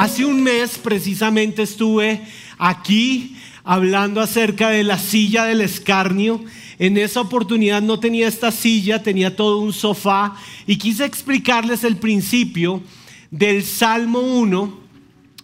Hace un mes precisamente estuve aquí hablando acerca de la silla del escarnio. En esa oportunidad no tenía esta silla, tenía todo un sofá y quise explicarles el principio del Salmo 1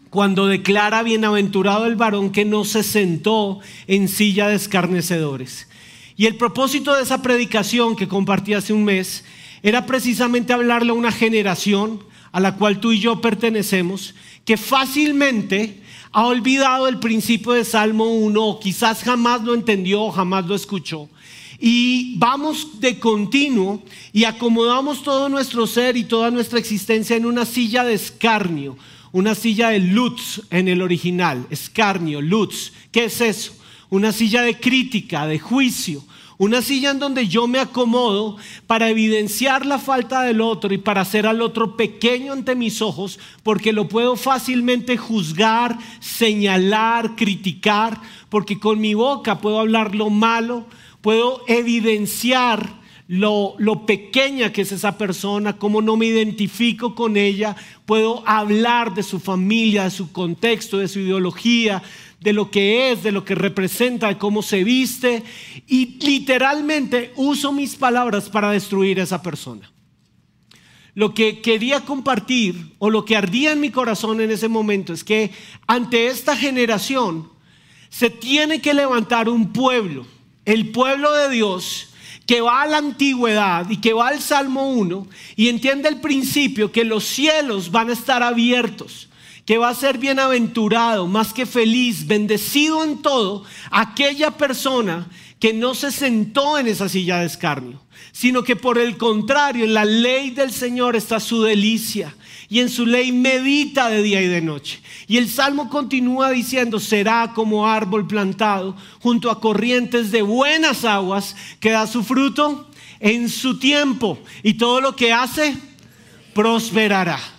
cuando declara bienaventurado el varón que no se sentó en silla de escarnecedores. Y el propósito de esa predicación que compartí hace un mes era precisamente hablarle a una generación a la cual tú y yo pertenecemos, que fácilmente ha olvidado el principio de Salmo 1, o quizás jamás lo entendió o jamás lo escuchó. Y vamos de continuo y acomodamos todo nuestro ser y toda nuestra existencia en una silla de escarnio, una silla de lutz en el original, escarnio, lutz. ¿Qué es eso? Una silla de crítica, de juicio, una silla en donde yo me acomodo para evidenciar la falta del otro y para hacer al otro pequeño ante mis ojos, porque lo puedo fácilmente juzgar, señalar, criticar, porque con mi boca puedo hablar lo malo, puedo evidenciar lo, lo, pequeña que es esa persona, cómo no me identifico con ella, puedo hablar de su familia, de su contexto, de su ideología, de lo que es, de lo que representa, de cómo se viste, y literalmente uso mis palabras para destruir a esa persona. Lo que quería compartir o lo que ardía en mi corazón en ese momento es que ante esta generación se tiene que levantar un pueblo, el pueblo de Dios, que va a la antigüedad y que va al Salmo 1 y entiende el principio que los cielos van a estar abiertos que va a ser bienaventurado, más que feliz, bendecido en todo, aquella persona que no se sentó en esa silla de escarnio, sino que por el contrario, en la ley del Señor está su delicia y en su ley medita de día y de noche. Y el Salmo continúa diciendo, será como árbol plantado junto a corrientes de buenas aguas que da su fruto en su tiempo y todo lo que hace prosperará.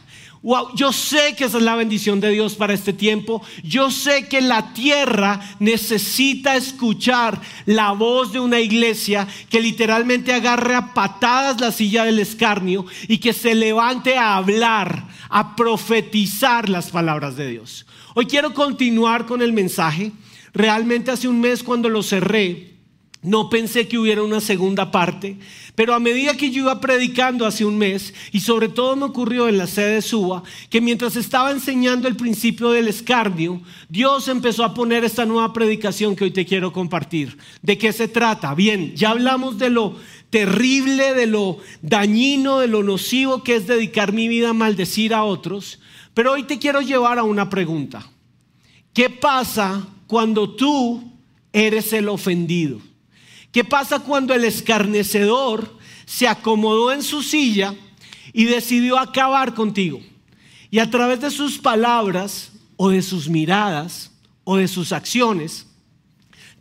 Wow, yo sé que esa es la bendición de Dios para este tiempo. Yo sé que la tierra necesita escuchar la voz de una iglesia que literalmente agarre a patadas la silla del escarnio y que se levante a hablar, a profetizar las palabras de Dios. Hoy quiero continuar con el mensaje. Realmente hace un mes cuando lo cerré, no pensé que hubiera una segunda parte, pero a medida que yo iba predicando hace un mes, y sobre todo me ocurrió en la sede de Suba, que mientras estaba enseñando el principio del escarnio, Dios empezó a poner esta nueva predicación que hoy te quiero compartir. ¿De qué se trata? Bien, ya hablamos de lo terrible, de lo dañino, de lo nocivo que es dedicar mi vida a maldecir a otros, pero hoy te quiero llevar a una pregunta. ¿Qué pasa cuando tú eres el ofendido? ¿Qué pasa cuando el escarnecedor se acomodó en su silla y decidió acabar contigo? Y a través de sus palabras o de sus miradas o de sus acciones,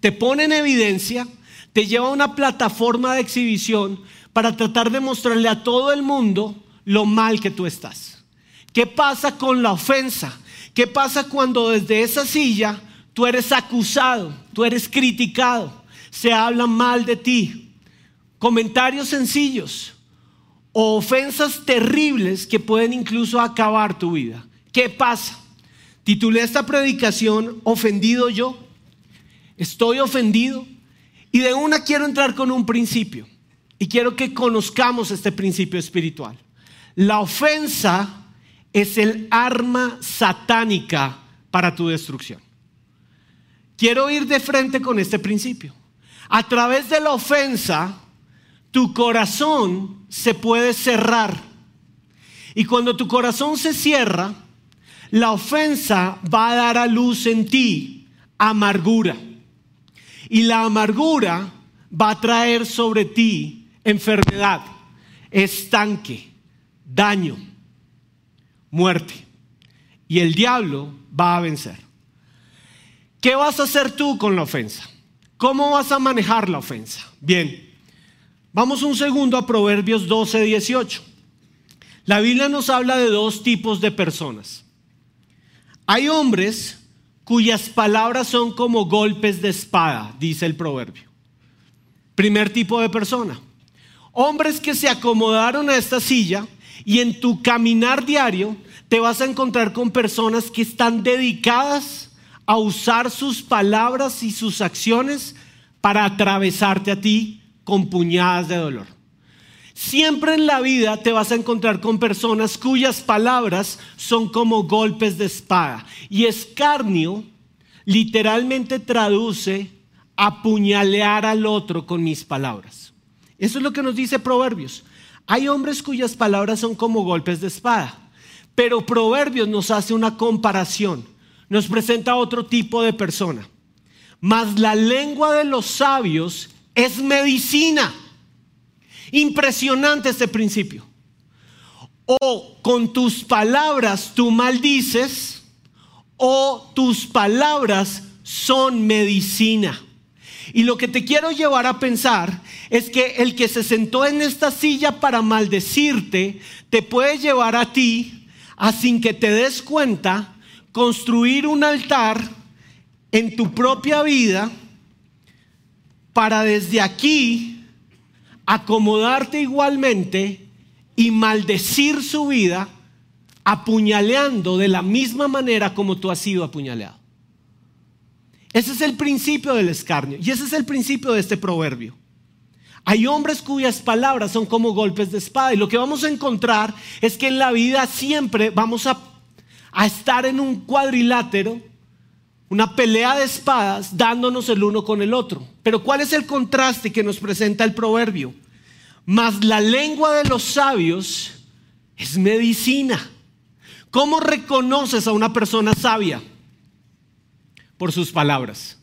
te pone en evidencia, te lleva a una plataforma de exhibición para tratar de mostrarle a todo el mundo lo mal que tú estás. ¿Qué pasa con la ofensa? ¿Qué pasa cuando desde esa silla tú eres acusado, tú eres criticado? Se habla mal de ti, comentarios sencillos o ofensas terribles que pueden incluso acabar tu vida. ¿Qué pasa? Titulé esta predicación Ofendido yo. Estoy ofendido y de una quiero entrar con un principio y quiero que conozcamos este principio espiritual. La ofensa es el arma satánica para tu destrucción. Quiero ir de frente con este principio. A través de la ofensa, tu corazón se puede cerrar. Y cuando tu corazón se cierra, la ofensa va a dar a luz en ti amargura. Y la amargura va a traer sobre ti enfermedad, estanque, daño, muerte. Y el diablo va a vencer. ¿Qué vas a hacer tú con la ofensa? ¿Cómo vas a manejar la ofensa? Bien, vamos un segundo a Proverbios 12, 18. La Biblia nos habla de dos tipos de personas. Hay hombres cuyas palabras son como golpes de espada, dice el proverbio. Primer tipo de persona. Hombres que se acomodaron a esta silla y en tu caminar diario te vas a encontrar con personas que están dedicadas a usar sus palabras y sus acciones para atravesarte a ti con puñadas de dolor. Siempre en la vida te vas a encontrar con personas cuyas palabras son como golpes de espada. Y escarnio literalmente traduce apuñalear al otro con mis palabras. Eso es lo que nos dice Proverbios. Hay hombres cuyas palabras son como golpes de espada, pero Proverbios nos hace una comparación, nos presenta otro tipo de persona. Mas la lengua de los sabios es medicina. Impresionante este principio. O con tus palabras tú maldices, o tus palabras son medicina. Y lo que te quiero llevar a pensar es que el que se sentó en esta silla para maldecirte, te puede llevar a ti a sin que te des cuenta, construir un altar en tu propia vida para desde aquí acomodarte igualmente y maldecir su vida apuñaleando de la misma manera como tú has sido apuñaleado. Ese es el principio del escarnio y ese es el principio de este proverbio. Hay hombres cuyas palabras son como golpes de espada y lo que vamos a encontrar es que en la vida siempre vamos a, a estar en un cuadrilátero, una pelea de espadas dándonos el uno con el otro. Pero ¿cuál es el contraste que nos presenta el proverbio? Mas la lengua de los sabios es medicina. ¿Cómo reconoces a una persona sabia? Por sus palabras.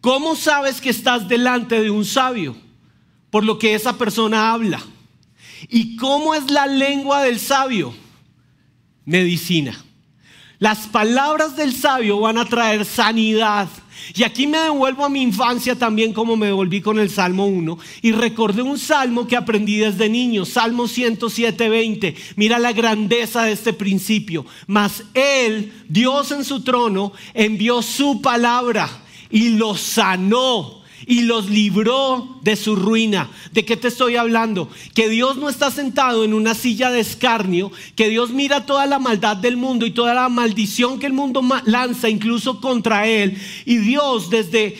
¿Cómo sabes que estás delante de un sabio? Por lo que esa persona habla. ¿Y cómo es la lengua del sabio? Medicina. Las palabras del sabio van a traer sanidad. Y aquí me devuelvo a mi infancia también como me devolví con el Salmo 1 y recordé un salmo que aprendí desde niño, Salmo 107, Mira la grandeza de este principio. Mas Él, Dios en su trono, envió su palabra y lo sanó y los libró de su ruina. ¿De qué te estoy hablando? Que Dios no está sentado en una silla de escarnio, que Dios mira toda la maldad del mundo y toda la maldición que el mundo lanza incluso contra él. Y Dios desde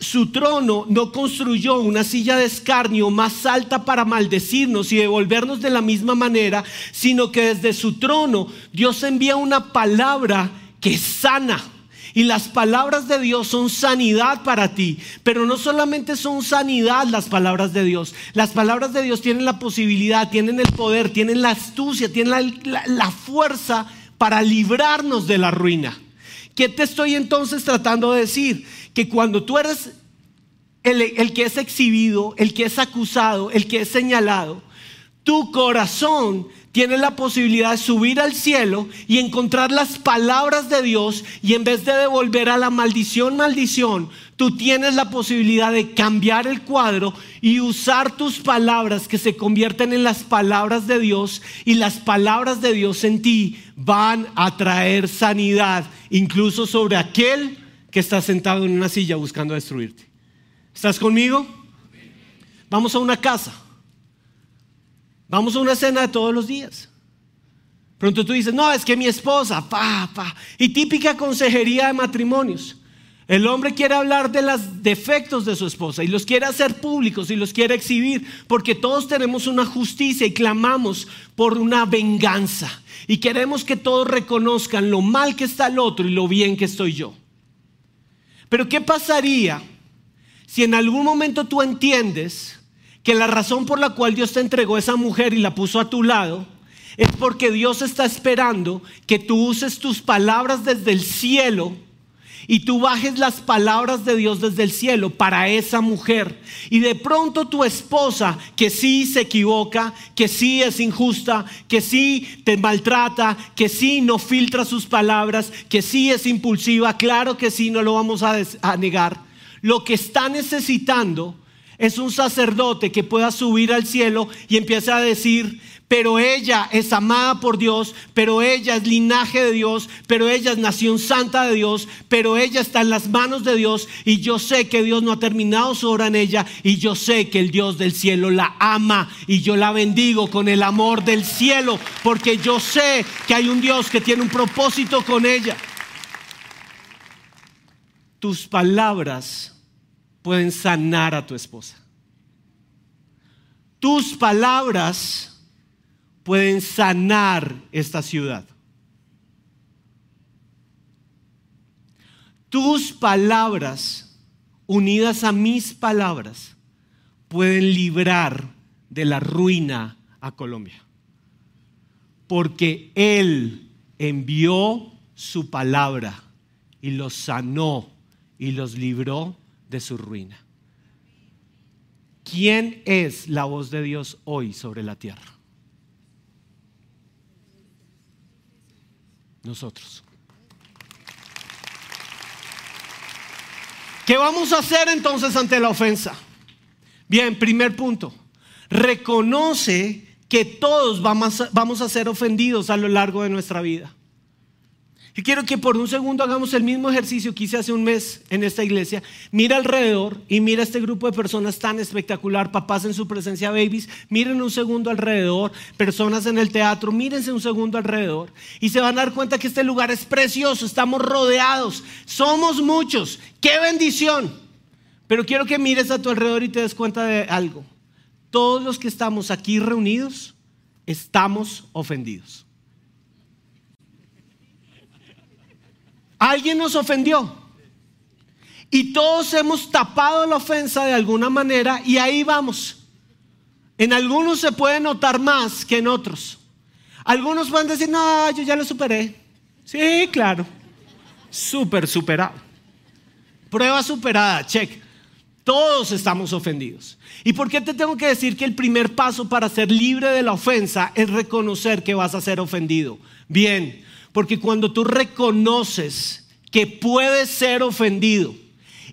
su trono no construyó una silla de escarnio más alta para maldecirnos y devolvernos de la misma manera, sino que desde su trono Dios envía una palabra que sana y las palabras de Dios son sanidad para ti. Pero no solamente son sanidad las palabras de Dios. Las palabras de Dios tienen la posibilidad, tienen el poder, tienen la astucia, tienen la, fuerza para librarnos de la ruina. ¿Qué te estoy entonces tratando de decir? Que cuando tú eres el, el que es exhibido, el que es acusado, el que es señalado, tu corazón tiene la posibilidad de subir al cielo y encontrar las palabras de Dios y en vez de devolver a la maldición, maldición, tú tienes la posibilidad de cambiar el cuadro y usar tus palabras que se convierten en las palabras de Dios y las palabras de Dios en ti van a traer sanidad, incluso sobre aquel que está sentado en una silla buscando destruirte. ¿Estás conmigo? Vamos a una casa. Vamos a una cena de todos los días. Pronto tú dices, no, es que mi esposa, pa, pa. Y típica consejería de matrimonios. El hombre quiere hablar de los defectos de su esposa y los quiere hacer públicos y los quiere exhibir porque todos tenemos una justicia y clamamos por una venganza y queremos que todos reconozcan lo mal que está el otro y lo bien que estoy yo. Pero ¿qué pasaría si en algún momento tú entiendes que la razón por la cual Dios te entregó esa mujer y la puso a tu lado es porque Dios está esperando que tú uses tus palabras desde el cielo y tú bajes las palabras de Dios desde el cielo para esa mujer. Y de pronto tu esposa, que sí se equivoca, que sí es injusta, que sí te maltrata, que sí no filtra sus palabras, que sí es impulsiva, claro que sí, no lo vamos a, a negar. Lo que está necesitando es un sacerdote que pueda subir al cielo y empieza a decir, pero ella es amada por Dios, pero ella es linaje de Dios, pero ella es nación santa de Dios, pero ella está en las manos de Dios y yo sé que Dios no ha terminado su obra en ella y yo sé que el Dios del cielo la ama y yo la bendigo con el amor del cielo porque yo sé que hay un Dios que tiene un propósito con ella. Tus palabras pueden sanar a tu esposa. Tus palabras pueden sanar esta ciudad. Tus palabras, unidas a mis palabras, pueden librar de la ruina a Colombia. Porque Él envió su palabra y los sanó y los libró de su ruina. ¿Quién es la voz de Dios hoy sobre la tierra? nosotros. ¿Qué vamos a hacer entonces ante la ofensa? Bien, primer punto. Reconoce que todos vamos a, ser ofendidos a lo largo de nuestra vida. Y quiero que por un segundo hagamos el mismo ejercicio que hice hace un mes en esta iglesia. Mira alrededor y mira este grupo de personas tan espectacular, papás en su presencia, babies. Miren un segundo alrededor, personas en el teatro, mírense un segundo alrededor. Y se van a dar cuenta que este lugar es precioso, estamos rodeados, somos muchos. ¡Qué bendición! Pero quiero que mires a tu alrededor y te des cuenta de algo. Todos los que estamos aquí reunidos estamos ofendidos. Alguien nos ofendió. Y todos hemos tapado la ofensa de alguna manera y ahí vamos. En algunos se puede notar más que en otros. Algunos pueden decir, no, yo ya lo superé. Sí, claro. Súper superado. Prueba superada, check. Todos estamos ofendidos. ¿Y por qué te tengo que decir que el primer paso para ser libre de la ofensa es reconocer que vas a ser ofendido? Bien, porque cuando tú reconoces que puedes ser ofendido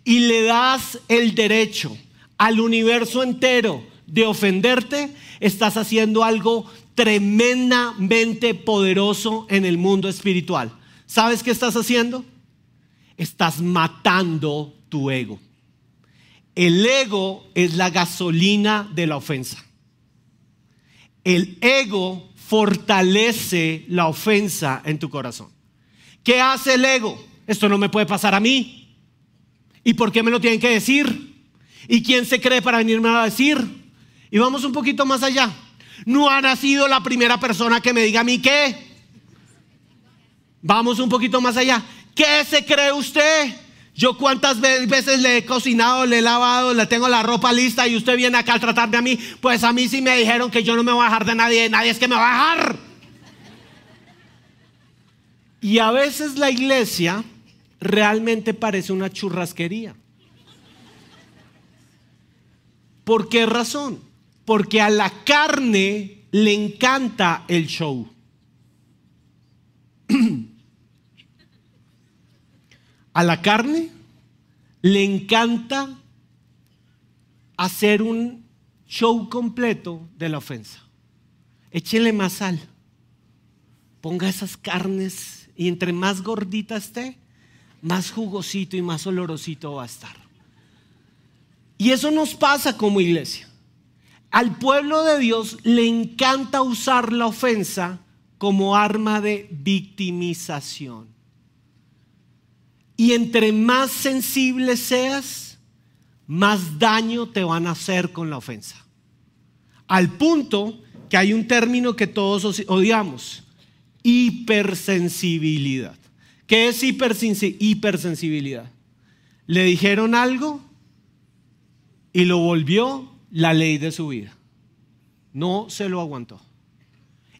y le das el derecho al universo entero de ofenderte, estás haciendo algo tremendamente poderoso en el mundo espiritual. ¿Sabes qué estás haciendo? Estás matando tu ego. El ego es la gasolina de la ofensa. El ego fortalece la ofensa en tu corazón. ¿Qué hace el ego? Esto no me puede pasar a mí. ¿Y por qué me lo tienen que decir? ¿Y quién se cree para venirme a decir? Y vamos un poquito más allá. No ha nacido la primera persona que me diga a mí qué. Vamos un poquito más allá. ¿Qué se cree usted? Yo cuántas veces le he cocinado, le he lavado, le tengo la ropa lista y usted viene acá a tratarme a mí. Pues a mí sí me dijeron que yo no me voy a dejar de nadie, nadie es que me va a dejar. Y a veces la iglesia realmente parece una churrasquería. ¿Por qué razón? Porque a la carne le encanta el show. A la carne le encanta hacer un show completo de la ofensa. Échele más sal. Ponga esas carnes y entre más gordita esté, más jugosito y más olorosito va a estar. Y eso nos pasa como iglesia. Al pueblo de Dios le encanta usar la ofensa como arma de victimización. Y entre más sensible seas, más daño te van a hacer con la ofensa. Al punto que hay un término que todos odiamos, hipersensibilidad. ¿Qué es hipersensibilidad? Le dijeron algo y lo volvió la ley de su vida. No se lo aguantó.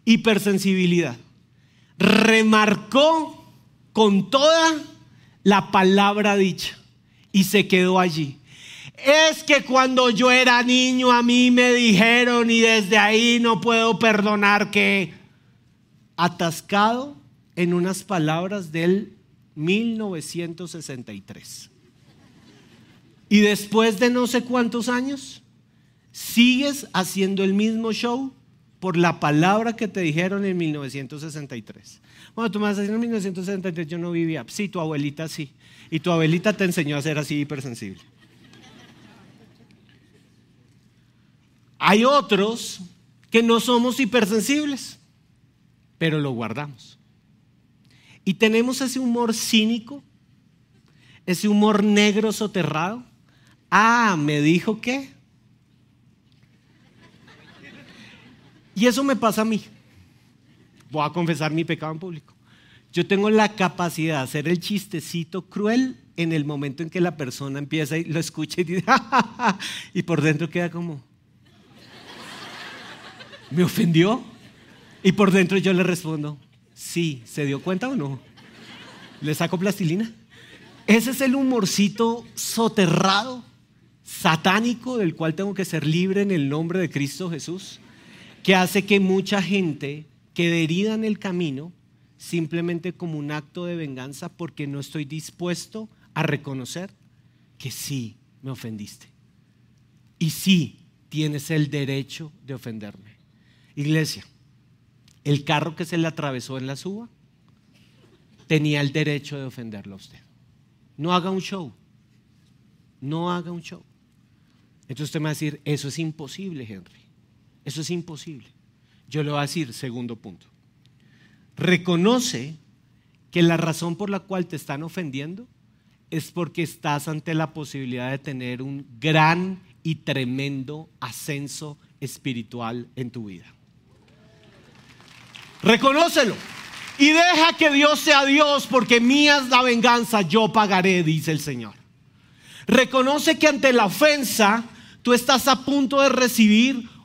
Hipersensibilidad. Remarcó con toda la palabra dicha y se quedó allí. Es que cuando yo era niño a mí me dijeron y desde ahí no puedo perdonar que atascado en unas palabras del 1963. Y después de no sé cuántos años, sigues haciendo el mismo show por la palabra que te dijeron en 1963. Bueno, tú me vas a decir en 1963 yo no vivía. Sí, tu abuelita sí. Y tu abuelita te enseñó a ser así hipersensible. Hay otros que no somos hipersensibles, pero lo guardamos. Y tenemos ese humor cínico, ese humor negro soterrado. Ah, me dijo qué. Y eso me pasa a mí. Voy a confesar mi pecado en público. Yo tengo la capacidad de hacer el chistecito cruel en el momento en que la persona empieza y lo escucha y dice, y por dentro queda como, ¿me ofendió? Y por dentro yo le respondo, sí, ¿se dio cuenta o no? ¿Le saco plastilina? Ese es el humorcito soterrado, satánico, del cual tengo que ser libre en el nombre de Cristo Jesús, que hace que mucha gente quede herida en el camino simplemente como un acto de venganza porque no estoy dispuesto a reconocer que sí me ofendiste. Y sí tienes el derecho de ofenderme. Iglesia, el carro que se le atravesó en la suba tenía el derecho de ofenderlo a usted. No haga un show. No haga un show. Entonces usted me va a decir, eso es imposible, Henry. Eso es imposible. Yo le voy a decir, segundo punto. Reconoce que la razón por la cual te están ofendiendo es porque estás ante la posibilidad de tener un gran y tremendo ascenso espiritual en tu vida. Reconócelo. Y deja que Dios sea Dios, porque mía es la venganza, yo pagaré, dice el Señor. Reconoce que ante la ofensa tú estás a punto de recibir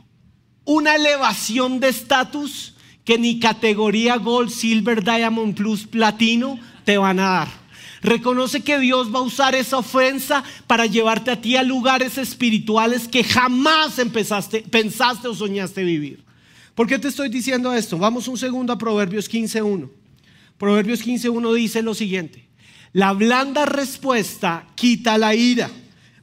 una elevación de estatus que ni categoría Gold, Silver, Diamond Plus, Platino te van a dar. Reconoce que Dios va a usar esa ofensa para llevarte a ti a lugares espirituales que jamás empezaste, pensaste o soñaste vivir. ¿Por qué te estoy diciendo esto? Vamos un segundo a Proverbios 15.1. Proverbios 15.1 dice lo siguiente. La blanda respuesta quita la ira,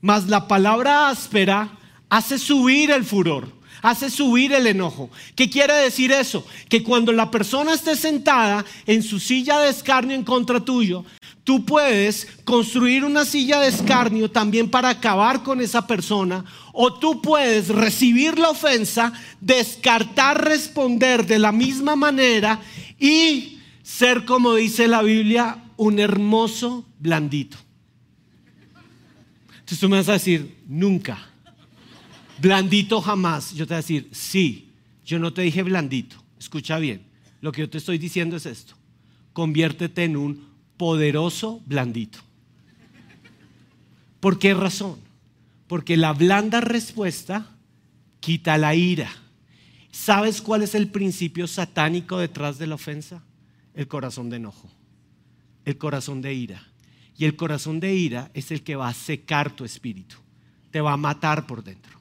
mas la palabra áspera hace subir el furor, hace subir el enojo. ¿Qué quiere decir eso? Que cuando la persona esté sentada en su silla de escarnio en contra tuyo, tú puedes construir una silla de escarnio también para acabar con esa persona o tú puedes recibir la ofensa, descartar responder de la misma manera y ser, como dice la Biblia, un hermoso blandito. Entonces tú me vas a decir, nunca. Blandito jamás. Yo te voy a decir, sí, yo no te dije blandito. Escucha bien. Lo que yo te estoy diciendo es esto. Conviértete en un poderoso blandito. ¿Por qué razón? Porque la blanda respuesta quita la ira. ¿Sabes cuál es el principio satánico detrás de la ofensa? El corazón de enojo, el corazón de ira. Y el corazón de ira es el que va a secar tu espíritu, te va a matar por dentro.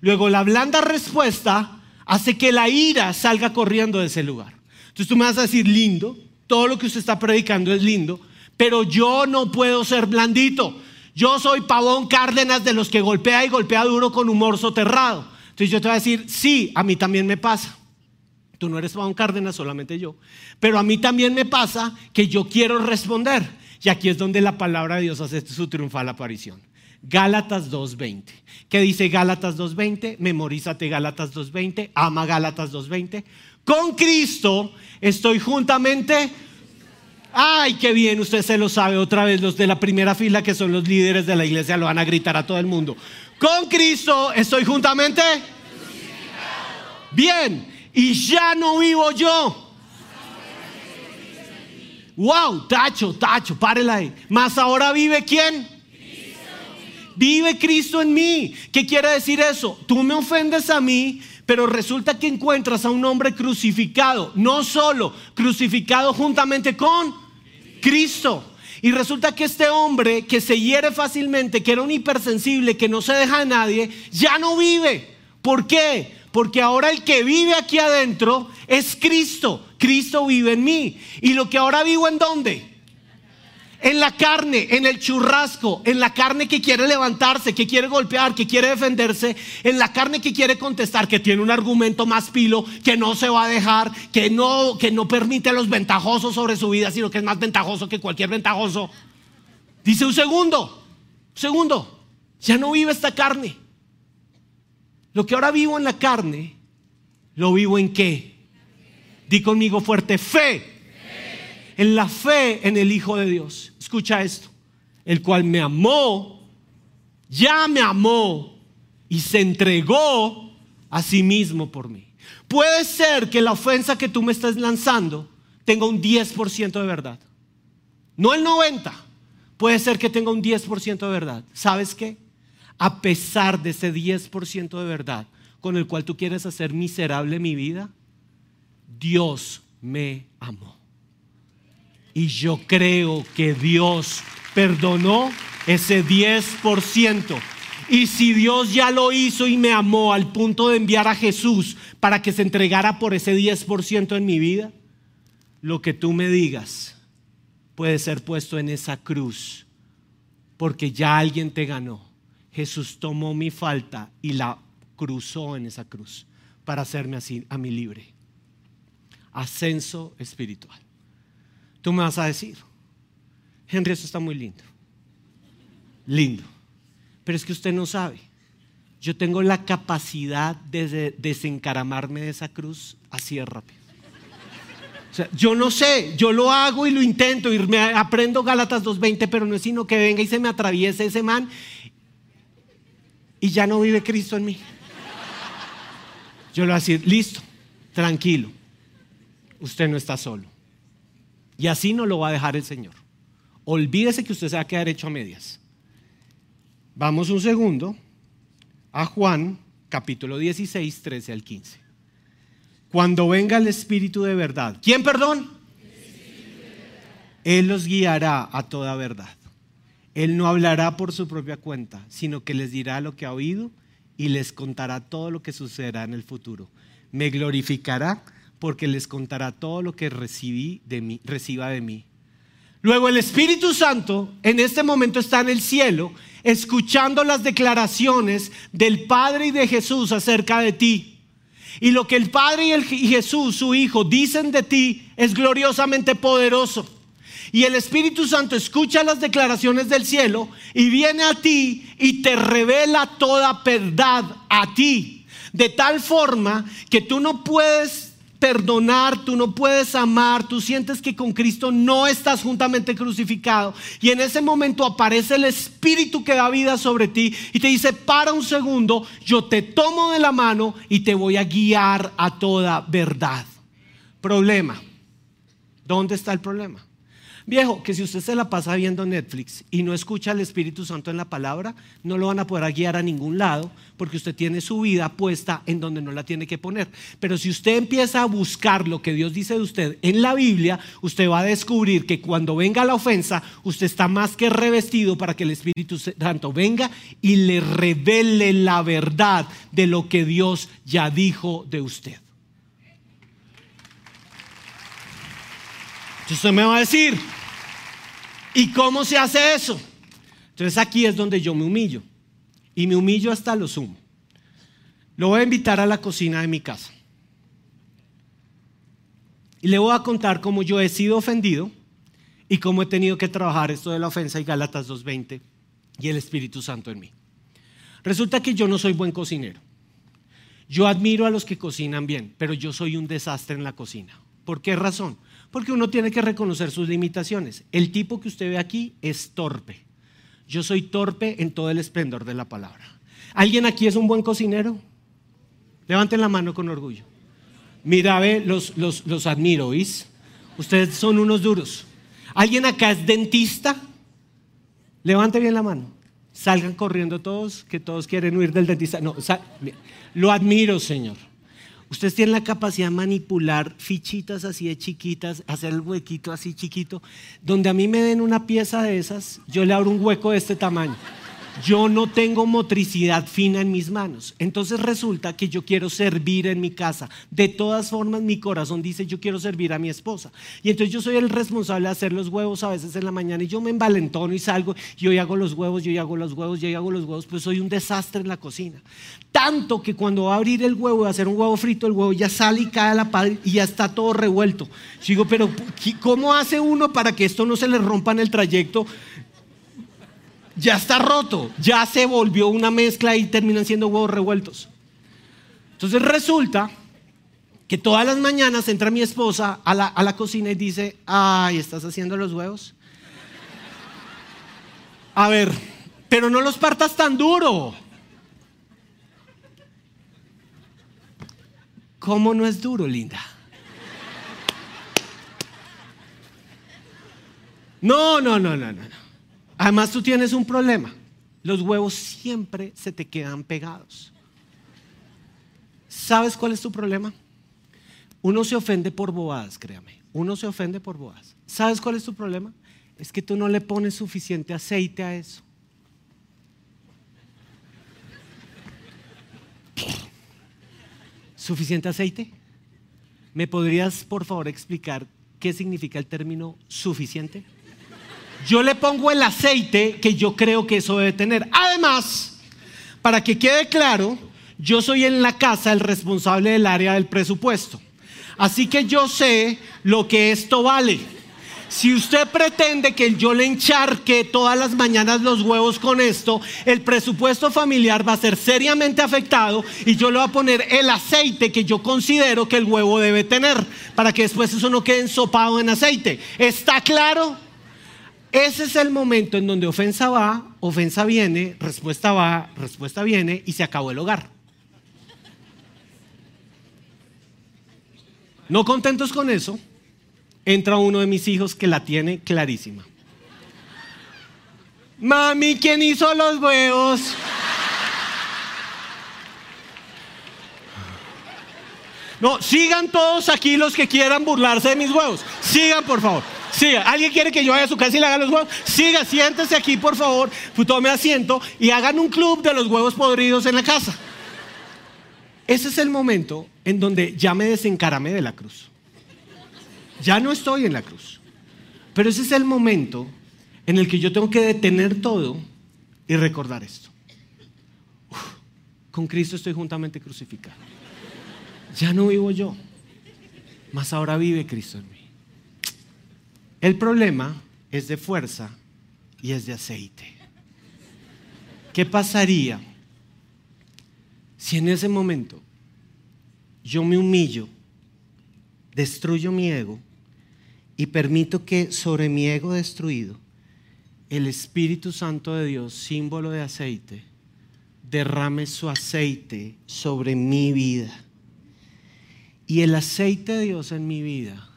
Luego la blanda respuesta hace que la ira salga corriendo de ese lugar. Entonces tú me vas a decir, lindo, todo lo que usted está predicando es lindo, pero yo no puedo ser blandito. Yo soy Pavón Cárdenas de los que golpea y golpea duro con humor soterrado. Entonces yo te voy a decir, sí, a mí también me pasa. Tú no eres Pavón Cárdenas, solamente yo. Pero a mí también me pasa que yo quiero responder. Y aquí es donde la palabra de Dios hace su triunfal aparición. Gálatas 2.20. ¿Qué dice Gálatas 2.20? Memorízate Gálatas 2.20. Ama Gálatas 2.20. Con Cristo estoy juntamente. Ay, qué bien, usted se lo sabe otra vez. Los de la primera fila, que son los líderes de la iglesia, lo van a gritar a todo el mundo. Con Cristo estoy juntamente. Bien, y ya no vivo yo. Wow, tacho, tacho, párela ahí. Más ahora vive quién? Vive Cristo en mí. ¿Qué quiere decir eso? Tú me ofendes a mí, pero resulta que encuentras a un hombre crucificado, no solo crucificado juntamente con Cristo. Y resulta que este hombre que se hiere fácilmente, que era un hipersensible, que no se deja a nadie, ya no vive. ¿Por qué? Porque ahora el que vive aquí adentro es Cristo. Cristo vive en mí. Y lo que ahora vivo en dónde? En la carne, en el churrasco, en la carne que quiere levantarse, que quiere golpear, que quiere defenderse, en la carne que quiere contestar, que tiene un argumento más pilo, que no se va a dejar, que no, que no permite a los ventajosos sobre su vida, sino que es más ventajoso que cualquier ventajoso. Dice un segundo, segundo, ya no vive esta carne. Lo que ahora vivo en la carne, lo vivo en qué? Di conmigo fuerte, fe en la fe en el Hijo de Dios. Escucha esto, el cual me amó, ya me amó y se entregó a sí mismo por mí. Puede ser que la ofensa que tú me estás lanzando tenga un 10% de verdad, no el 90%, puede ser que tenga un 10% de verdad. ¿Sabes qué? A pesar de ese 10% de verdad con el cual tú quieres hacer miserable mi vida, Dios me amó. Y yo creo que Dios perdonó ese 10%. Y si Dios ya lo hizo y me amó al punto de enviar a Jesús para que se entregara por ese 10% en mi vida, lo que tú me digas puede ser puesto en esa cruz, porque ya alguien te ganó. Jesús tomó mi falta y la cruzó en esa cruz para hacerme así a mí libre. Ascenso espiritual. Tú me vas a decir, Henry, eso está muy lindo. Lindo. Pero es que usted no sabe. Yo tengo la capacidad de desencaramarme de esa cruz así de rápido. O sea, yo no sé, yo lo hago y lo intento y me aprendo Gálatas 2.20, pero no es sino que venga y se me atraviese ese man y ya no vive Cristo en mí. Yo le voy a decir, listo, tranquilo, usted no está solo. Y así no lo va a dejar el Señor. Olvídese que usted se va a quedar hecho a medias. Vamos un segundo a Juan capítulo 16, 13 al 15. Cuando venga el Espíritu de verdad. ¿Quién, perdón? Él los guiará a toda verdad. Él no hablará por su propia cuenta, sino que les dirá lo que ha oído y les contará todo lo que sucederá en el futuro. Me glorificará porque les contará todo lo que recibí de mí, reciba de mí. Luego el Espíritu Santo en este momento está en el cielo, escuchando las declaraciones del Padre y de Jesús acerca de ti. Y lo que el Padre y, el, y Jesús, su Hijo, dicen de ti es gloriosamente poderoso. Y el Espíritu Santo escucha las declaraciones del cielo y viene a ti y te revela toda verdad a ti. De tal forma que tú no puedes perdonar, tú no puedes amar, tú sientes que con Cristo no estás juntamente crucificado. Y en ese momento aparece el Espíritu que da vida sobre ti y te dice, para un segundo, yo te tomo de la mano y te voy a guiar a toda verdad. Problema. ¿Dónde está el problema? Viejo, que si usted se la pasa viendo Netflix y no escucha al Espíritu Santo en la palabra, no lo van a poder guiar a ningún lado porque usted tiene su vida puesta en donde no la tiene que poner. Pero si usted empieza a buscar lo que Dios dice de usted en la Biblia, usted va a descubrir que cuando venga la ofensa, usted está más que revestido para que el Espíritu Santo venga y le revele la verdad de lo que Dios ya dijo de usted. Entonces usted me va a decir, ¿Y cómo se hace eso? Entonces aquí es donde yo me humillo. Y me humillo hasta lo sumo. Lo voy a invitar a la cocina de mi casa. Y le voy a contar cómo yo he sido ofendido y cómo he tenido que trabajar esto de la ofensa y Gálatas 2.20 y el Espíritu Santo en mí. Resulta que yo no soy buen cocinero. Yo admiro a los que cocinan bien, pero yo soy un desastre en la cocina. ¿Por qué razón? Porque uno tiene que reconocer sus limitaciones. El tipo que usted ve aquí es torpe. Yo soy torpe en todo el esplendor de la palabra. ¿Alguien aquí es un buen cocinero? Levanten la mano con orgullo. Mira, ve, los, los, los admiro, ¿viste? Ustedes son unos duros. ¿Alguien acá es dentista? Levante bien la mano. Salgan corriendo todos, que todos quieren huir del dentista. No, lo admiro, Señor. Ustedes tienen la capacidad de manipular fichitas así de chiquitas, hacer el huequito así chiquito. Donde a mí me den una pieza de esas, yo le abro un hueco de este tamaño. Yo no tengo motricidad fina en mis manos. Entonces resulta que yo quiero servir en mi casa. De todas formas, mi corazón dice, yo quiero servir a mi esposa. Y entonces yo soy el responsable de hacer los huevos a veces en la mañana y yo me envalentono y salgo y hoy hago los huevos, yo hago los huevos, yo hago los huevos, pues soy un desastre en la cocina. Tanto que cuando va a abrir el huevo y a hacer un huevo frito, el huevo ya sale y cae a la par y ya está todo revuelto. Yo digo, pero ¿cómo hace uno para que esto no se le rompa en el trayecto? Ya está roto, ya se volvió una mezcla y terminan siendo huevos revueltos. Entonces resulta que todas las mañanas entra mi esposa a la, cocina y dice, ay, ¿estás haciendo los huevos? A ver, pero no los partas tan duro. ¿Cómo no es duro, linda? No, no, no, no, no. Además tú tienes un problema. Los huevos siempre se te quedan pegados. ¿Sabes cuál es tu problema? Uno se ofende por bobadas, créame. Uno se ofende por bobadas. ¿Sabes cuál es tu problema? Es que tú no le pones suficiente aceite a eso. ¿Suficiente aceite? ¿Me podrías, por favor, explicar qué significa el término suficiente? Yo le pongo el aceite que yo creo que eso debe tener. Además, para que quede claro, yo soy en la casa el responsable del área del presupuesto. Así que yo sé lo que esto vale. Si usted pretende que yo le encharque todas las mañanas los huevos con esto, el presupuesto familiar va a ser seriamente afectado y yo le voy a poner el aceite que yo considero que el huevo debe tener para que después eso no quede ensopado en aceite. ¿Está claro? Ese es el momento en donde ofensa va, ofensa viene, respuesta va, respuesta viene y se acabó el hogar. No contentos con eso, entra uno de mis hijos que la tiene clarísima. Mami, ¿quién hizo los huevos? No, sigan todos aquí los que quieran burlarse de mis huevos. Sigan, por favor. Siga. ¿Alguien quiere que yo vaya a su casa y le haga los huevos? Siga, siéntese aquí, por favor. Tome asiento y hagan un club de los huevos podridos en la casa. Ese es el momento en donde ya me desencaramé de la cruz. Ya no estoy en la cruz. Pero ese es el momento en el que yo tengo que detener todo y recordar esto. con Cristo estoy juntamente crucificado. Ya no vivo yo, mas ahora vive Cristo en mí. El problema es de fuerza y es de aceite. ¿Qué pasaría si en ese momento yo me humillo, destruyo mi ego y permito que sobre mi ego destruido el Espíritu Santo de Dios, símbolo de aceite, derrame su aceite sobre mi vida? Y el aceite de Dios en mi vida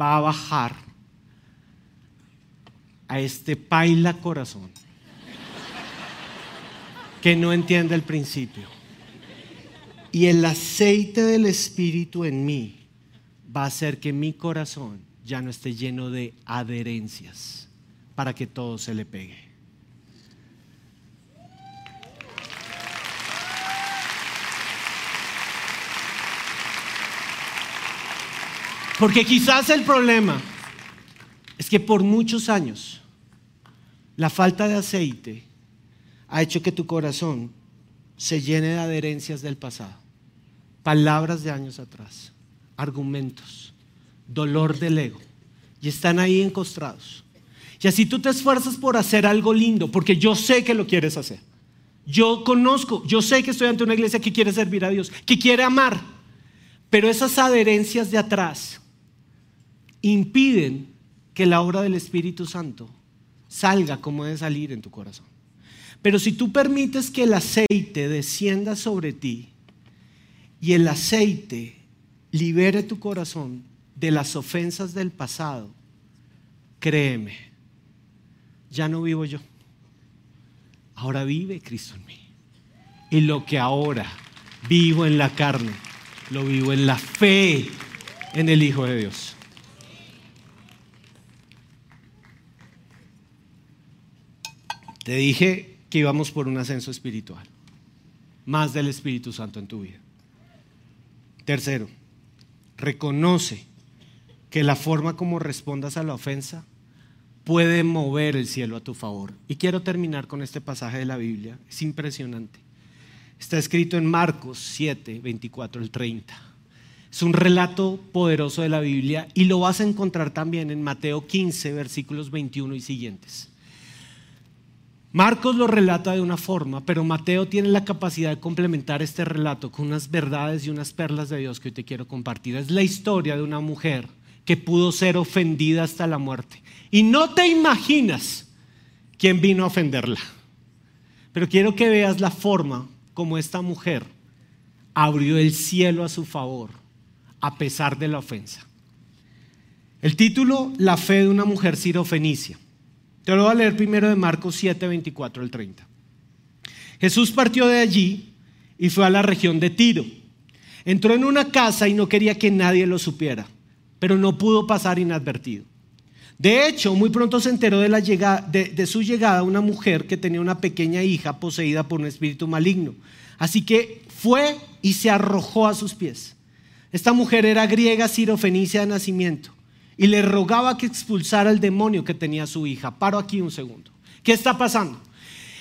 va a bajar a este paila corazón que no entiende el principio. Y el aceite del Espíritu en mí va a hacer que mi corazón ya no esté lleno de adherencias para que todo se le pegue. Porque quizás el problema es que por muchos años la falta de aceite ha hecho que tu corazón se llene de adherencias del pasado, palabras de años atrás, argumentos, dolor del ego, y están ahí encostrados. Y así tú te esfuerzas por hacer algo lindo, porque yo sé que lo quieres hacer. Yo conozco, yo sé que estoy ante una iglesia que quiere servir a Dios, que quiere amar, pero esas adherencias de atrás impiden que la obra del Espíritu Santo salga como debe salir en tu corazón. Pero si tú permites que el aceite descienda sobre ti y el aceite libere tu corazón de las ofensas del pasado, créeme, ya no vivo yo. Ahora vive Cristo en mí. Y lo que ahora vivo en la carne, lo vivo en la fe en el Hijo de Dios. Te dije que íbamos por un ascenso espiritual. Más del Espíritu Santo en tu vida. Tercero, reconoce que la forma como respondas a la ofensa puede mover el cielo a tu favor. Y quiero terminar con este pasaje de la Biblia. Es impresionante. Está escrito en Marcos 7, 24 al 30. Es un relato poderoso de la Biblia y lo vas a encontrar también en Mateo 15, versículos 21 y siguientes. Marcos lo relata de una forma, pero Mateo tiene la capacidad de complementar este relato con unas verdades y unas perlas de Dios que hoy te quiero compartir. Es la historia de una mujer que pudo ser ofendida hasta la muerte. Y no te imaginas quién vino a ofenderla. Pero quiero que veas la forma como esta mujer abrió el cielo a su favor a pesar de la ofensa. El título, La fe de una mujer sirofenicia. Te lo voy a leer primero de Marcos 7, 24 al 30. Jesús partió de allí y fue a la región de Tiro. Entró en una casa y no quería que nadie lo supiera, pero no pudo pasar inadvertido. De hecho, muy pronto se enteró de, la llegada, de, su llegada una mujer que tenía una pequeña hija poseída por un espíritu maligno. Así que fue y se arrojó a sus pies. Esta mujer era griega sirofenicia de nacimiento y le rogaba que expulsara el demonio que tenía su hija. Paro aquí un segundo. ¿Qué está pasando?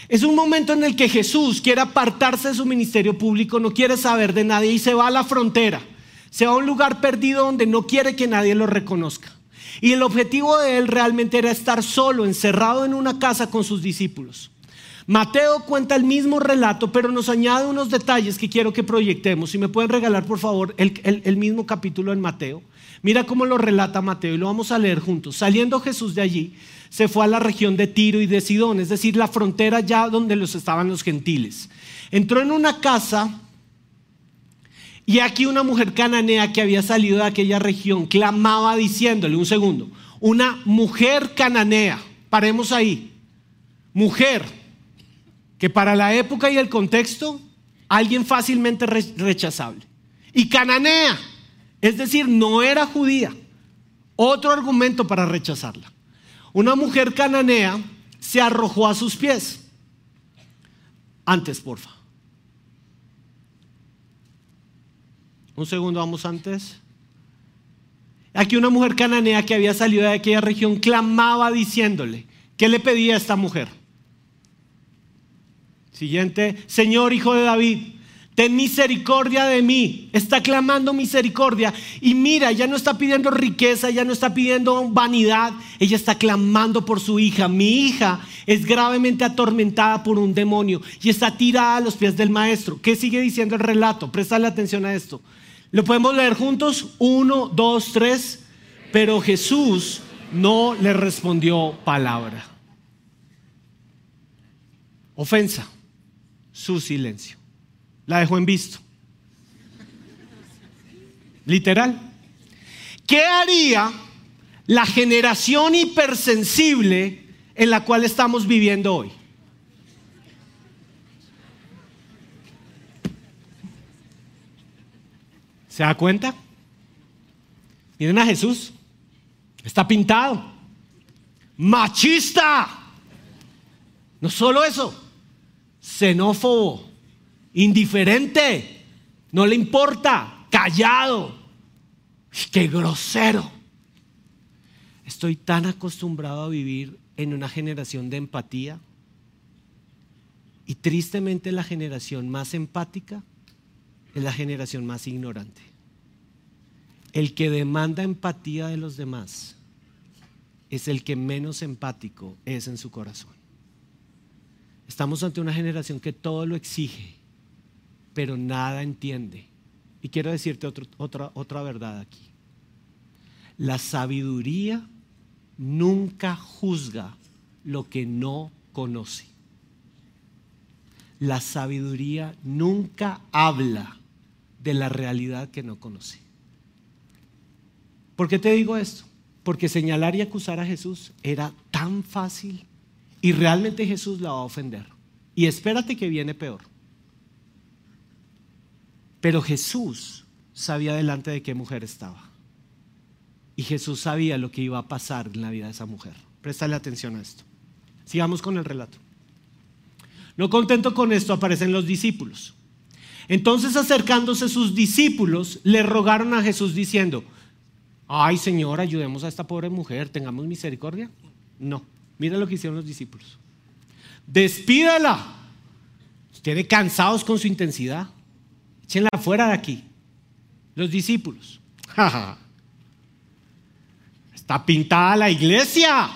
Es un momento en el que Jesús quiere apartarse de su ministerio público, no quiere saber de nadie y se va a la frontera. Se va a un lugar perdido donde no quiere que nadie lo reconozca. Y el objetivo de él realmente era estar solo, encerrado en una casa con sus discípulos. Mateo cuenta el mismo relato, pero nos añade unos detalles que quiero que proyectemos. Si me pueden regalar, por favor, el, mismo capítulo en Mateo. Mira cómo lo relata Mateo y lo vamos a leer juntos. Saliendo Jesús de allí, se fue a la región de Tiro y de Sidón, es decir, la frontera ya donde los estaban los gentiles. Entró en una casa y aquí una mujer cananea que había salido de aquella región clamaba diciéndole, un segundo, una mujer cananea, paremos ahí, mujer, que para la época y el contexto, alguien fácilmente rechazable. Y cananea, es decir, no era judía. Otro argumento para rechazarla. Una mujer cananea se arrojó a sus pies. Antes, porfa. Un segundo, vamos antes. Aquí una mujer cananea que había salido de aquella región clamaba diciéndole, ¿qué le pedía a esta mujer? Siguiente, Señor Hijo de David, ten misericordia de mí. Está clamando misericordia. Y mira, ya no está pidiendo riqueza, ya no está pidiendo vanidad. Ella está clamando por su hija. Mi hija es gravemente atormentada por un demonio y está tirada a los pies del maestro. ¿Qué sigue diciendo el relato? Prestale atención a esto. ¿Lo podemos leer juntos? Uno, dos, tres. Pero Jesús no le respondió palabra. Ofensa, su silencio. La dejó en visto. Literal. ¿Qué haría la generación hipersensible en la cual estamos viviendo hoy? ¿Se da cuenta? Miren a Jesús. Está pintado. Machista. No solo eso. Xenófobo. Indiferente. No le importa. Callado. Qué grosero. Estoy tan acostumbrado a vivir en una generación de empatía. Y tristemente la generación más empática es la generación más ignorante. El que demanda empatía de los demás es el que menos empático es en su corazón. Estamos ante una generación que todo lo exige, pero nada entiende. Y quiero decirte otra, otra verdad aquí. La sabiduría nunca juzga lo que no conoce. La sabiduría nunca habla de la realidad que no conoce. ¿Por qué te digo esto? Porque señalar y acusar a Jesús era tan fácil y realmente Jesús la va a ofender. Y espérate que viene peor. Pero Jesús sabía delante de qué mujer estaba. Y Jesús sabía lo que iba a pasar en la vida de esa mujer. Préstale atención a esto. Sigamos con el relato. No contento con esto, aparecen los discípulos. Entonces acercándose sus discípulos, le rogaron a Jesús diciendo, ay Señor, ayudemos a esta pobre mujer, tengamos misericordia. No, mira lo que hicieron los discípulos. Despídala. Ustedes cansados con su intensidad. Échenla fuera de aquí. Los discípulos. Está pintada la iglesia.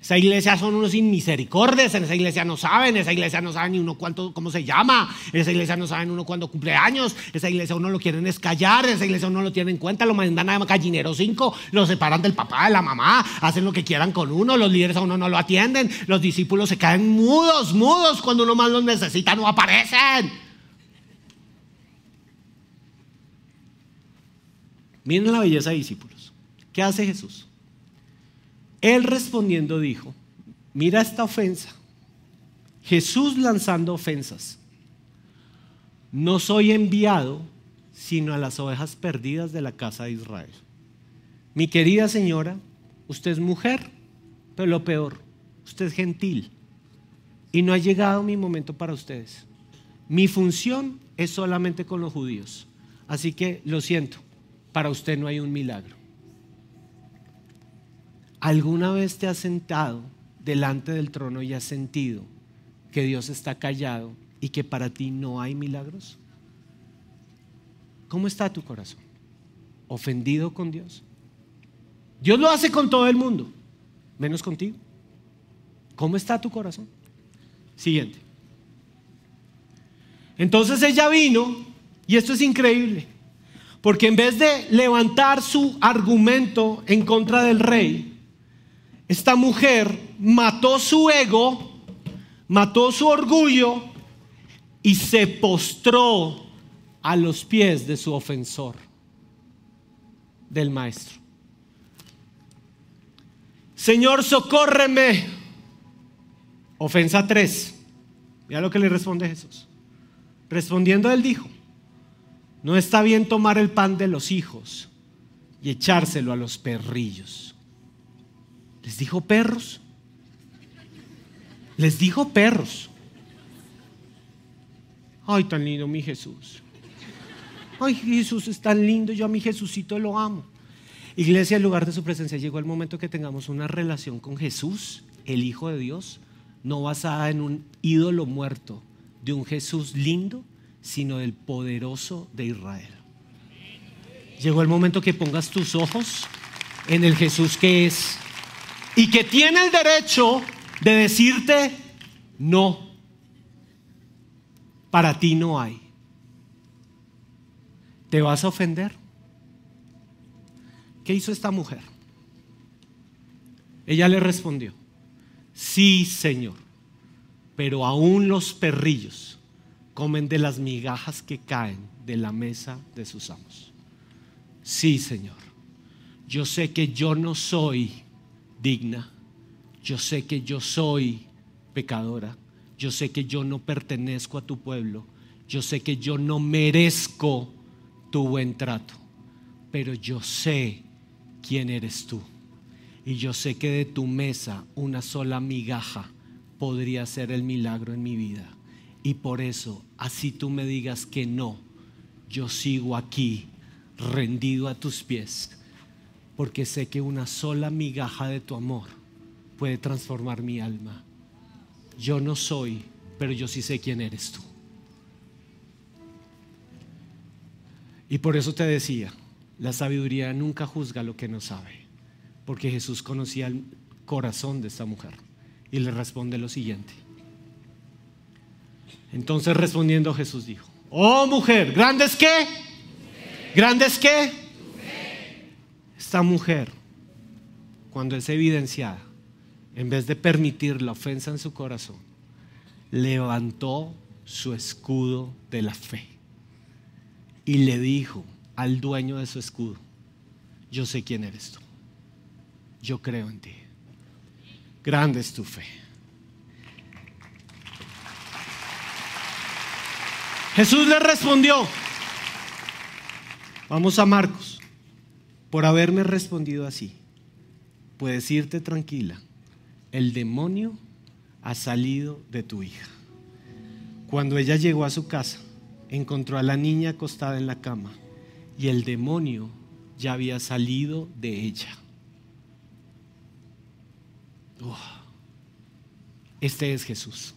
Esa iglesia son unos sin misericordias, en esa iglesia no saben, esa iglesia no saben ni uno cuánto, cómo se llama, en esa iglesia no saben uno cuándo cumple años, esa iglesia uno lo quieren escallar, esa iglesia uno lo tiene en cuenta, lo mandan a gallinero 5, lo separan del papá, de la mamá, hacen lo que quieran con uno, los líderes a uno no lo atienden, los discípulos se caen mudos, mudos, cuando uno más los necesita no aparecen. Miren la belleza de discípulos. ¿Qué hace Jesús? Él respondiendo dijo, mira esta ofensa. Jesús lanzando ofensas. No soy enviado sino a las ovejas perdidas de la casa de Israel. Mi querida señora, usted es mujer, pero lo peor, usted es gentil. Y no ha llegado mi momento para ustedes. Mi función es solamente con los judíos. Así que lo siento, para usted no hay un milagro. ¿Alguna vez te has sentado delante del trono y has sentido que Dios está callado y que para ti no hay milagros? ¿Cómo está tu corazón? ¿Ofendido con Dios? Dios lo hace con todo el mundo, menos contigo. ¿Cómo está tu corazón? Siguiente. Entonces ella vino, y esto es increíble, porque en vez de levantar su argumento en contra del rey, esta mujer mató su ego, mató su orgullo y se postró a los pies de su ofensor, del maestro. Señor, socórreme. Ofensa 3. Mira lo que le responde Jesús. Respondiendo él dijo, no está bien tomar el pan de los hijos y echárselo a los perrillos. Les dijo perros. Les dijo perros. Ay, tan lindo mi Jesús. Ay, Jesús es tan lindo, yo a mi Jesucito lo amo. Iglesia, en lugar de su presencia, llegó el momento que tengamos una relación con Jesús, el Hijo de Dios, no basada en un ídolo muerto de un Jesús lindo, sino del poderoso de Israel. Llegó el momento que pongas tus ojos en el Jesús que es y que tiene el derecho de decirte, no, para ti no hay. ¿Te vas a ofender? ¿Qué hizo esta mujer? Ella le respondió, sí, Señor, pero aún los perrillos comen de las migajas que caen de la mesa de sus amos. Sí, Señor, yo sé que yo no soy digna. Yo sé que yo soy pecadora. Yo sé que yo no pertenezco a tu pueblo. Yo sé que yo no merezco tu buen trato. Pero yo sé quién eres tú. Y yo sé que de tu mesa una sola migaja podría ser el milagro en mi vida. Y por eso, así tú me digas que no, yo sigo aquí rendido a tus pies porque sé que una sola migaja de tu amor puede transformar mi alma. Yo no soy, pero yo sí sé quién eres tú. Y por eso te decía, la sabiduría nunca juzga lo que no sabe, porque Jesús conocía el corazón de esta mujer y le responde lo siguiente. Entonces respondiendo Jesús dijo, oh mujer, ¿grandes qué? ¿Grandes qué? esta mujer, cuando es evidenciada, en vez de permitir la ofensa en su corazón, levantó su escudo de la fe y le dijo al dueño de su escudo, yo sé quién eres tú, yo creo en ti, grande es tu fe. Jesús le respondió, vamos a Marcos por haberme respondido así, puedes irte tranquila. El demonio ha salido de tu hija. Cuando ella llegó a su casa, encontró a la niña acostada en la cama y el demonio ya había salido de ella. Este es Jesús.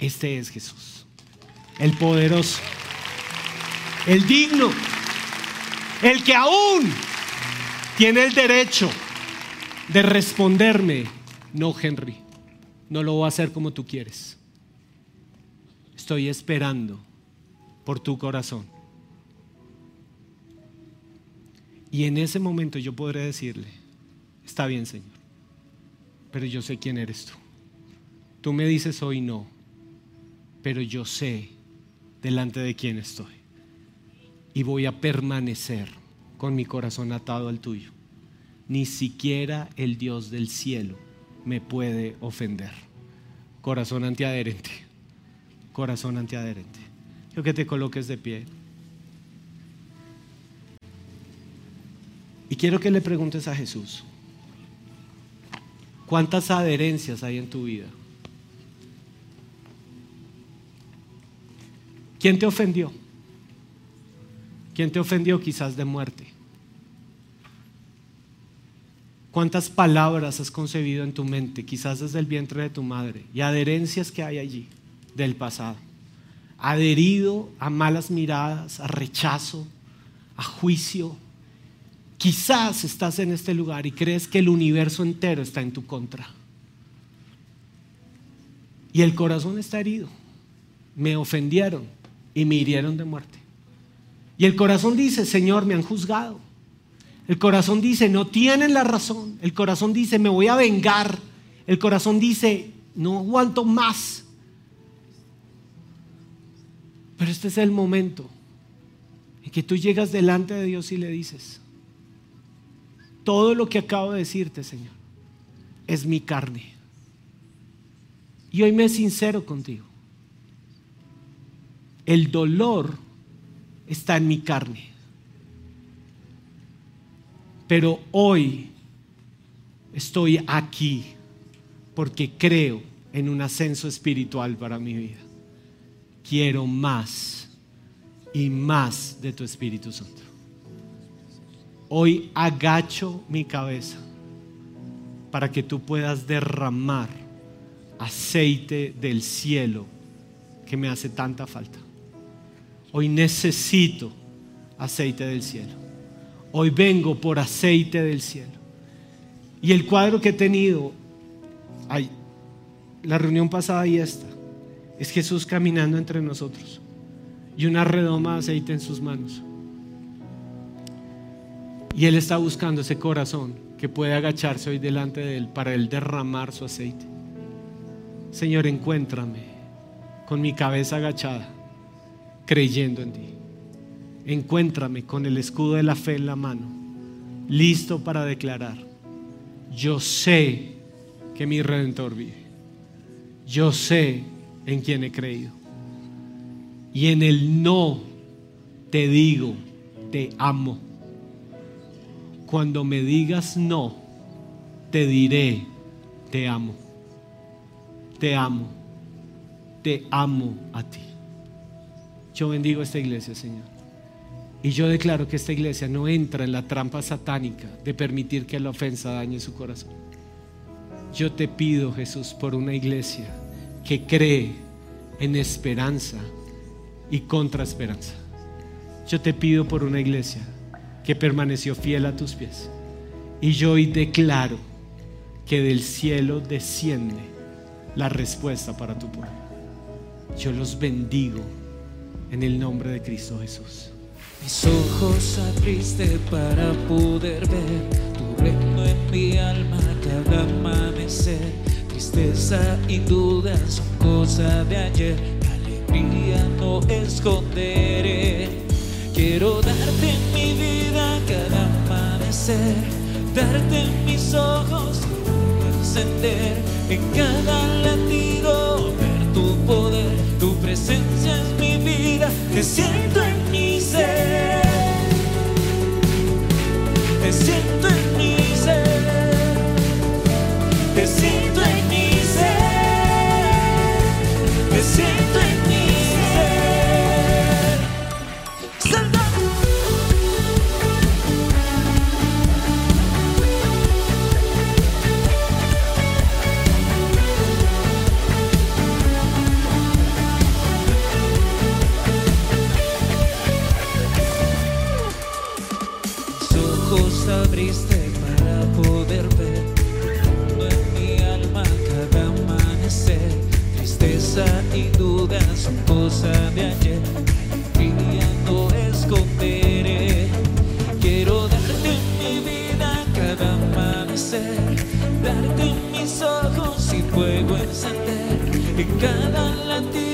Este es Jesús. El poderoso. El digno. El que aún tiene el derecho de responderme, no Henry, no lo voy a hacer como tú quieres. Estoy esperando por tu corazón. Y en ese momento yo podré decirle, está bien Señor, pero yo sé quién eres tú. Tú me dices hoy no, pero yo sé delante de quién estoy. Y voy a permanecer con mi corazón atado al tuyo. Ni siquiera el Dios del cielo me puede ofender. Corazón antiadherente. Corazón antiadherente. Yo que te coloques de pie. Y quiero que le preguntes a Jesús, ¿cuántas adherencias hay en tu vida? ¿Quién te ofendió? ¿Quién te ofendió quizás de muerte? ¿Cuántas palabras has concebido en tu mente, quizás desde el vientre de tu madre, y adherencias que hay allí del pasado? Adherido a malas miradas, a rechazo, a juicio. Quizás estás en este lugar y crees que el universo entero está en tu contra. Y el corazón está herido. Me ofendieron y me hirieron de muerte. Y el corazón dice, Señor, me han juzgado. El corazón dice, no tienen la razón. El corazón dice, me voy a vengar. El corazón dice, no aguanto más. Pero este es el momento en que tú llegas delante de Dios y le dices, todo lo que acabo de decirte, Señor, es mi carne. Y hoy me sincero contigo. El dolor está en mi carne. Pero hoy estoy aquí porque creo en un ascenso espiritual para mi vida. Quiero más y más de tu Espíritu Santo. Hoy agacho mi cabeza para que tú puedas derramar aceite del cielo que me hace tanta falta. Hoy necesito aceite del cielo. Hoy vengo por aceite del cielo. Y el cuadro que he tenido, la reunión pasada y esta, es Jesús caminando entre nosotros y una redoma de aceite en sus manos. Y Él está buscando ese corazón que puede agacharse hoy delante de Él para Él derramar su aceite. Señor, encuéntrame con mi cabeza agachada, creyendo en ti encuéntrame con el escudo de la fe en la mano, listo para declarar, yo sé que mi redentor vive, yo sé en quién he creído. Y en el no te digo, te amo. Cuando me digas no, te diré, te amo. Te amo. Te amo a ti. Yo bendigo esta iglesia, Señor. Y yo declaro que esta iglesia no entra en la trampa satánica de permitir que la ofensa dañe su corazón. Yo te pido, Jesús, por una iglesia que cree en esperanza y contra esperanza. Yo te pido por una iglesia que permaneció fiel a tus pies. Y yo hoy declaro que del cielo desciende la respuesta para tu pueblo. Yo los bendigo en el nombre de Cristo Jesús. Mis ojos abriste para poder ver tu reino en mi alma cada amanecer. Tristeza y dudas son cosa de ayer, alegría no esconderé. Quiero darte mi vida cada amanecer, darte mis ojos, encender en cada latido, que siento en mi ser. Te siento en abriste para poder ver en mi alma cada amanecer. Tristeza y dudas son cosa de ayer. Alegría no esconderé. Quiero darte mi vida cada amanecer. Darte mis ojos y fuego encender. En cada latido